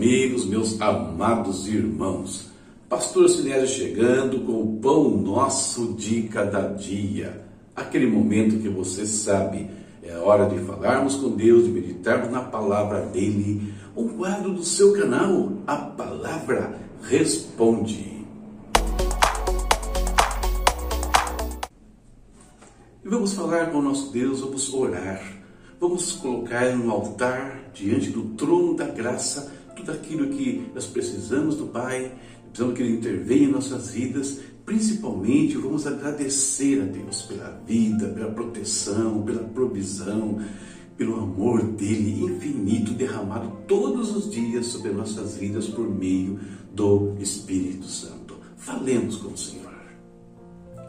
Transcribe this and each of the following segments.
Amigos, meus amados irmãos. Pastor Sinésio chegando com o pão nosso de cada dia. Aquele momento que você sabe, é hora de falarmos com Deus, de meditarmos na palavra dele. Um quadro do seu canal, a palavra responde. E vamos falar com o nosso Deus, vamos orar Vamos colocar no altar, diante do trono da graça, tudo aquilo que nós precisamos do Pai, precisamos que Ele intervenha em nossas vidas. Principalmente, vamos agradecer a Deus pela vida, pela proteção, pela provisão, pelo amor dele infinito derramado todos os dias sobre nossas vidas por meio do Espírito Santo. Falemos com o Senhor.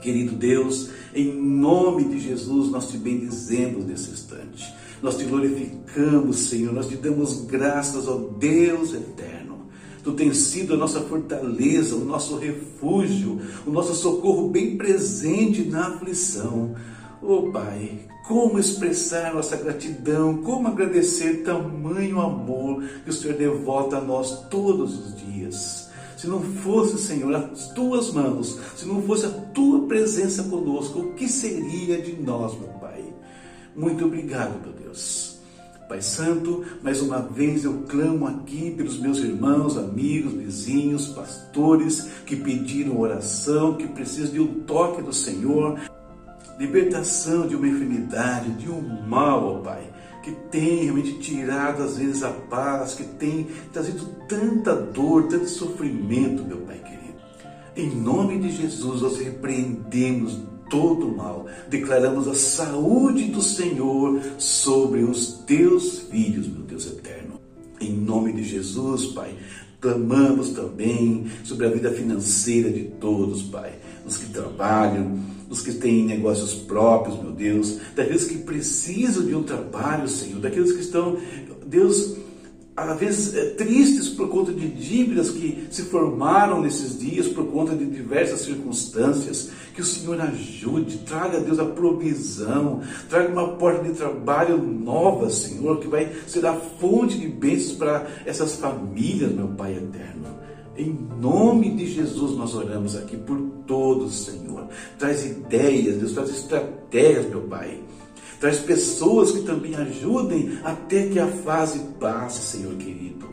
Querido Deus, em nome de Jesus, nós te bendizemos nesse instante. Nós te glorificamos, Senhor. Nós te damos graças ao Deus eterno. Tu tens sido a nossa fortaleza, o nosso refúgio, o nosso socorro bem presente na aflição. Oh Pai, como expressar nossa gratidão, como agradecer tamanho amor que o Senhor devota a nós todos os dias. Se não fosse, Senhor, as tuas mãos, se não fosse a tua presença conosco, o que seria de nós, meu Pai? Muito obrigado, meu Deus. Pai Santo, mais uma vez eu clamo aqui pelos meus irmãos, amigos, vizinhos, pastores que pediram oração, que precisam de um toque do Senhor, libertação de uma enfermidade, de um mal, ó Pai, que tem realmente tirado às vezes a paz, que tem trazido tanta dor, tanto sofrimento, meu Pai querido. Em nome de Jesus, nós repreendemos todo mal. Declaramos a saúde do Senhor sobre os teus filhos, meu Deus eterno. Em nome de Jesus, Pai, clamamos também sobre a vida financeira de todos, Pai. Os que trabalham, os que têm negócios próprios, meu Deus, daqueles que precisam de um trabalho, Senhor, daqueles que estão, Deus, às vezes é, tristes por conta de dívidas que se formaram nesses dias, por conta de diversas circunstâncias. Que o Senhor ajude, traga Deus a provisão, traga uma porta de trabalho nova, Senhor, que vai ser a fonte de bênçãos para essas famílias, meu Pai eterno. Em nome de Jesus nós oramos aqui por todos, Senhor. Traz ideias, Deus, traz estratégias, meu Pai Traz pessoas que também ajudem até que a fase passe, Senhor querido.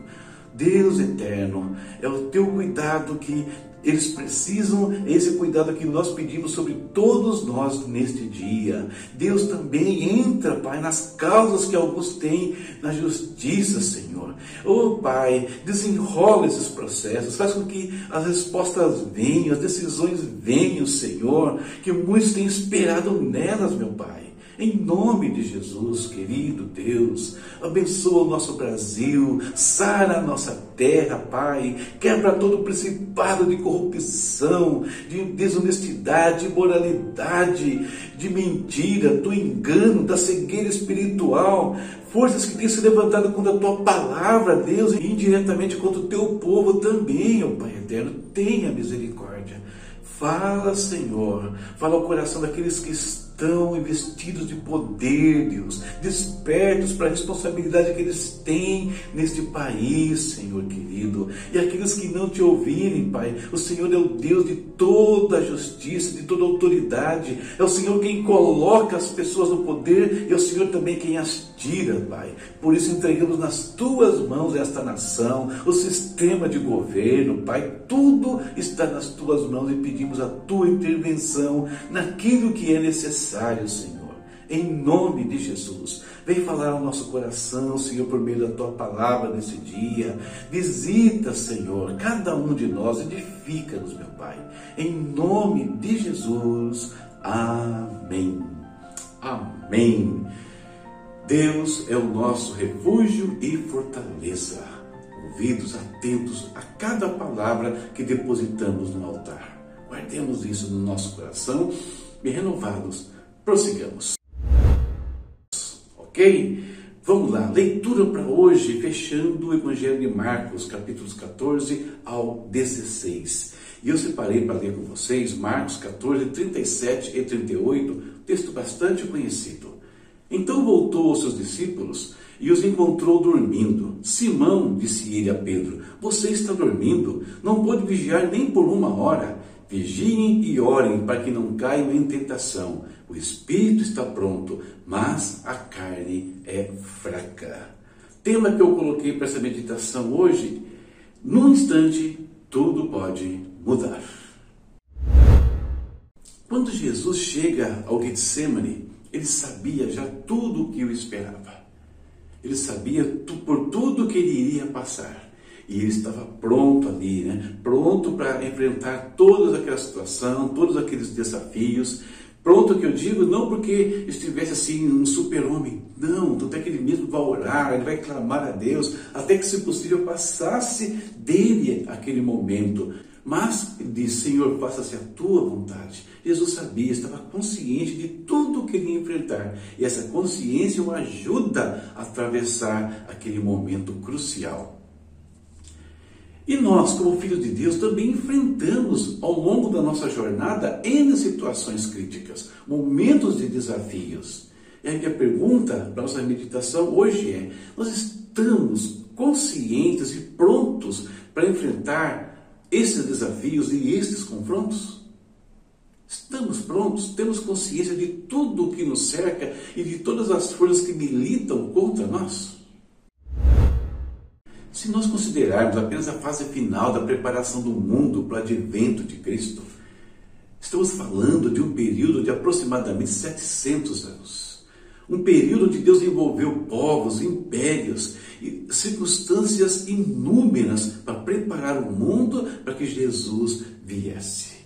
Deus eterno, é o teu cuidado que eles precisam, esse cuidado que nós pedimos sobre todos nós neste dia. Deus também entra, Pai, nas causas que alguns têm na justiça, Senhor. Oh, Pai, desenrola esses processos, faz com que as respostas venham, as decisões venham, Senhor, que muitos têm esperado nelas, meu Pai. Em nome de Jesus, querido Deus, abençoa o nosso Brasil, sara a nossa terra, Pai, quebra todo o principado de corrupção, de desonestidade, de imoralidade, de mentira, do engano, da cegueira espiritual, forças que têm se levantado contra a tua palavra, Deus, e indiretamente contra o teu povo também, ó Pai eterno, tenha misericórdia. Fala, Senhor, fala ao coração daqueles que estão estão investidos de poder, Deus, despertos para a responsabilidade que eles têm neste país, Senhor querido. E aqueles que não te ouvirem, Pai, o Senhor é o Deus de toda a justiça, de toda a autoridade. É o Senhor quem coloca as pessoas no poder e é o Senhor também quem as tira, Pai. Por isso entregamos nas tuas mãos esta nação, o sistema de governo, Pai. Tudo está nas tuas mãos e pedimos a tua intervenção naquilo que é necessário necessário, Senhor. Em nome de Jesus, vem falar ao nosso coração, Senhor, por meio da tua palavra nesse dia. Visita, Senhor, cada um de nós, edifica-nos, meu Pai. Em nome de Jesus. Amém. Amém. Deus é o nosso refúgio e fortaleza. Ouvidos atentos a cada palavra que depositamos no altar. Guardemos isso no nosso coração e renovados prossigamos. Ok? Vamos lá, leitura para hoje, fechando o Evangelho de Marcos, capítulos 14 ao 16. E eu separei para ler com vocês Marcos 14, 37 e 38, texto bastante conhecido. Então voltou aos seus discípulos e os encontrou dormindo. Simão, disse ele a Pedro, você está dormindo? Não pode vigiar nem por uma hora. Vigiem e orem para que não caiam em tentação. O espírito está pronto, mas a carne é fraca. Tema que eu coloquei para essa meditação hoje: num instante, tudo pode mudar. Quando Jesus chega ao Getsemane, ele sabia já tudo o que o esperava. Ele sabia por tudo que ele iria passar. E ele estava pronto ali, né? pronto para enfrentar toda aquela situação, todos aqueles desafios. Pronto que eu digo, não porque estivesse assim um super-homem, não, tanto é que ele mesmo vai orar, ele vai clamar a Deus, até que, se possível, passasse dele aquele momento. Mas ele diz: Senhor, faça-se a tua vontade. Jesus sabia, estava consciente de tudo o que ele ia enfrentar. E essa consciência o ajuda a atravessar aquele momento crucial. E nós, como filhos de Deus, também enfrentamos ao longo da nossa jornada N situações críticas, momentos de desafios. E a minha pergunta para nossa meditação hoje é: nós estamos conscientes e prontos para enfrentar esses desafios e esses confrontos? Estamos prontos? Temos consciência de tudo o que nos cerca e de todas as forças que militam contra nós? Se nós considerarmos apenas a fase final da preparação do mundo para o advento de Cristo, estamos falando de um período de aproximadamente 700 anos. Um período onde Deus envolveu povos, impérios e circunstâncias inúmeras para preparar o mundo para que Jesus viesse.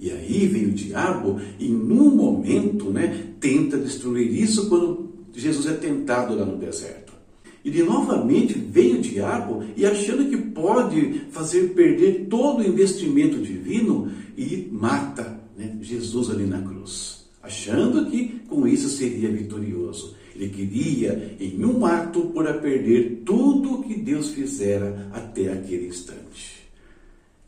E aí vem o diabo e, num momento, né, tenta destruir isso quando Jesus é tentado lá no deserto. E de novamente vem o diabo e achando que pode fazer perder todo o investimento divino e mata né, Jesus ali na cruz, achando que com isso seria vitorioso. Ele queria, em um ato, pôr a perder tudo o que Deus fizera até aquele instante.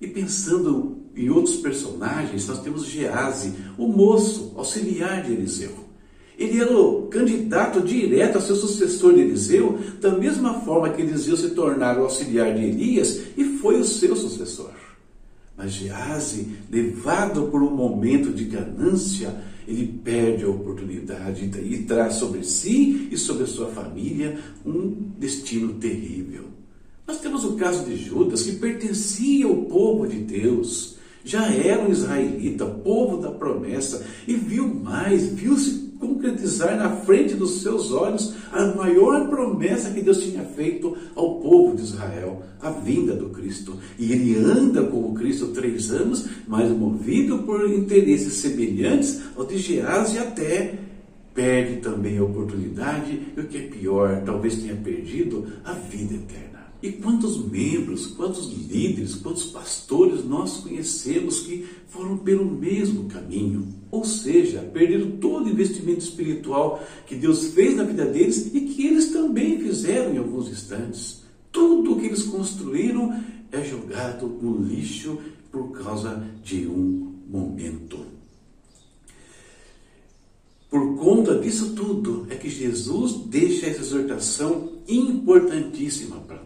E pensando em outros personagens, nós temos Gease, o moço, auxiliar de Eliseu. Ele era o candidato direto a ser sucessor de Eliseu, da mesma forma que Eliseu se tornara o auxiliar de Elias e foi o seu sucessor. Mas Gease, levado por um momento de ganância, ele perde a oportunidade e traz sobre si e sobre a sua família um destino terrível. Nós temos o caso de Judas, que pertencia ao povo de Deus, já era um israelita, povo da promessa, e viu mais, viu-se concretizar na frente dos seus olhos a maior promessa que Deus tinha feito ao povo de Israel, a vinda do Cristo. E ele anda com o Cristo três anos, mas movido por interesses semelhantes ao de Geás e até perde também a oportunidade e o que é pior, talvez tenha perdido a vida eterna. E quantos membros, quantos líderes, quantos pastores nós conhecemos que foram pelo mesmo caminho? Ou seja, perderam todo o investimento espiritual que Deus fez na vida deles e que eles também fizeram em alguns instantes. Tudo o que eles construíram é jogado no lixo por causa de um momento. Por conta disso tudo, é que Jesus deixa essa exortação importantíssima para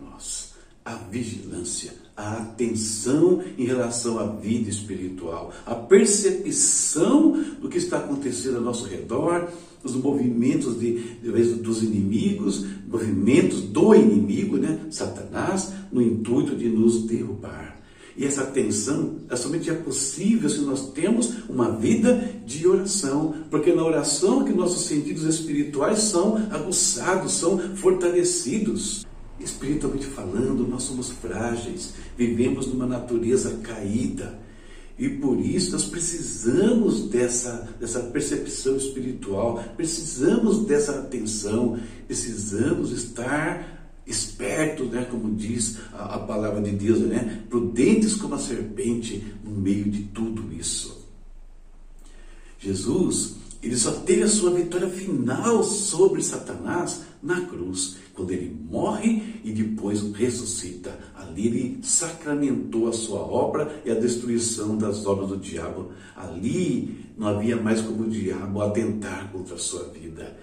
a vigilância, a atenção em relação à vida espiritual, a percepção do que está acontecendo ao nosso redor, os movimentos de, de, dos inimigos, movimentos do inimigo, né, Satanás, no intuito de nos derrubar. E essa atenção é somente é possível se nós temos uma vida de oração, porque na oração que nossos sentidos espirituais são aguçados, são fortalecidos. Espiritualmente falando, nós somos frágeis, vivemos numa natureza caída. E por isso nós precisamos dessa, dessa percepção espiritual, precisamos dessa atenção, precisamos estar espertos, né, como diz a, a palavra de Deus, né, prudentes como a serpente no meio de tudo isso. Jesus, ele só teve a sua vitória final sobre Satanás na cruz, quando ele morre e depois ressuscita. Ali ele sacramentou a sua obra e a destruição das obras do diabo. Ali não havia mais como o diabo atentar contra a sua vida.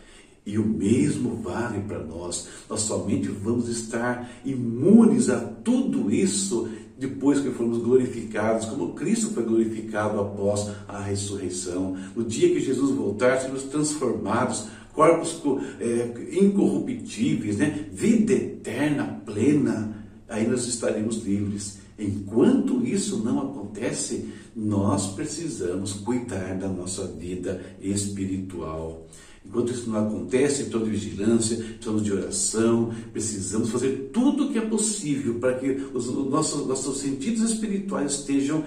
E o mesmo vale para nós. Nós somente vamos estar imunes a tudo isso depois que formos glorificados, como Cristo foi glorificado após a ressurreição. No dia que Jesus voltar, seremos transformados, corpos é, incorruptíveis, né? vida eterna, plena. Aí nós estaremos livres. Enquanto isso não acontece, nós precisamos cuidar da nossa vida espiritual. Enquanto isso não acontece, precisamos de vigilância, precisamos de oração, precisamos fazer tudo o que é possível para que os nossos, nossos sentidos espirituais estejam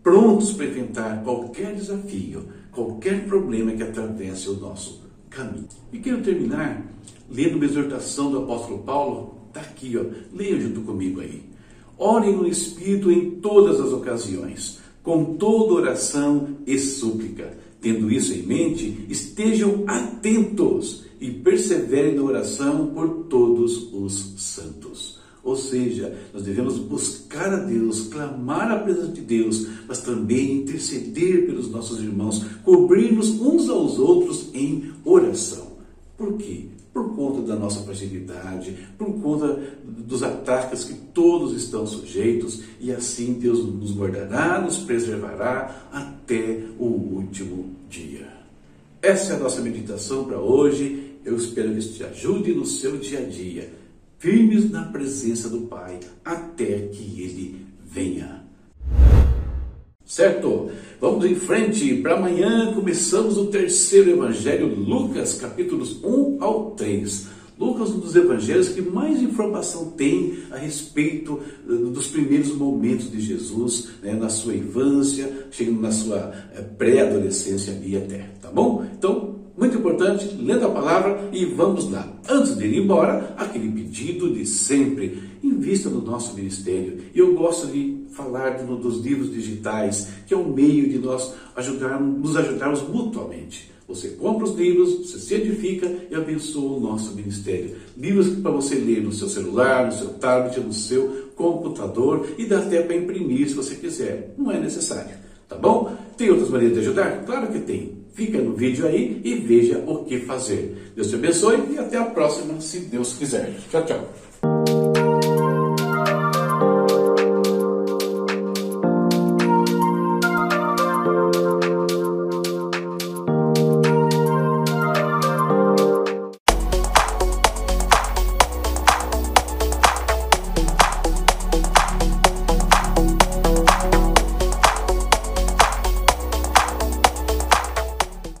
prontos para enfrentar qualquer desafio, qualquer problema que atravesse o nosso caminho. E quero terminar lendo uma exortação do apóstolo Paulo, está aqui, ó, leia junto comigo aí. Orem no Espírito em todas as ocasiões, com toda oração e súplica Tendo isso em mente, estejam atentos e perseverem na oração por todos os santos. Ou seja, nós devemos buscar a Deus, clamar a presença de Deus, mas também interceder pelos nossos irmãos, cobrir-nos uns aos outros em oração. Por quê? Por conta da nossa fragilidade, por conta dos ataques que todos estão sujeitos, e assim Deus nos guardará, nos preservará até o último dia. Essa é a nossa meditação para hoje. Eu espero que isso te ajude no seu dia a dia, firmes na presença do Pai, até que Ele venha. Certo? Vamos em frente. Para amanhã começamos o terceiro Evangelho, Lucas, capítulos 1 ao 3. Lucas um dos evangelhos que mais informação tem a respeito eh, dos primeiros momentos de Jesus, né, na sua infância, chegando na sua eh, pré-adolescência e até, tá bom? Então, muito importante, lendo a palavra e vamos lá. Antes de ir embora, aquele pedido de sempre, invista no nosso ministério. Eu gosto de falar de, dos livros digitais, que é um meio de nós nos ajudarmos mutuamente. Você compra os livros, você se edifica e abençoa o nosso ministério. Livros para você ler no seu celular, no seu tablet, no seu computador e dá até para imprimir se você quiser. Não é necessário, tá bom? Tem outras maneiras de ajudar? Claro que tem. Fica no vídeo aí e veja o que fazer. Deus te abençoe e até a próxima, se Deus quiser. Tchau, tchau.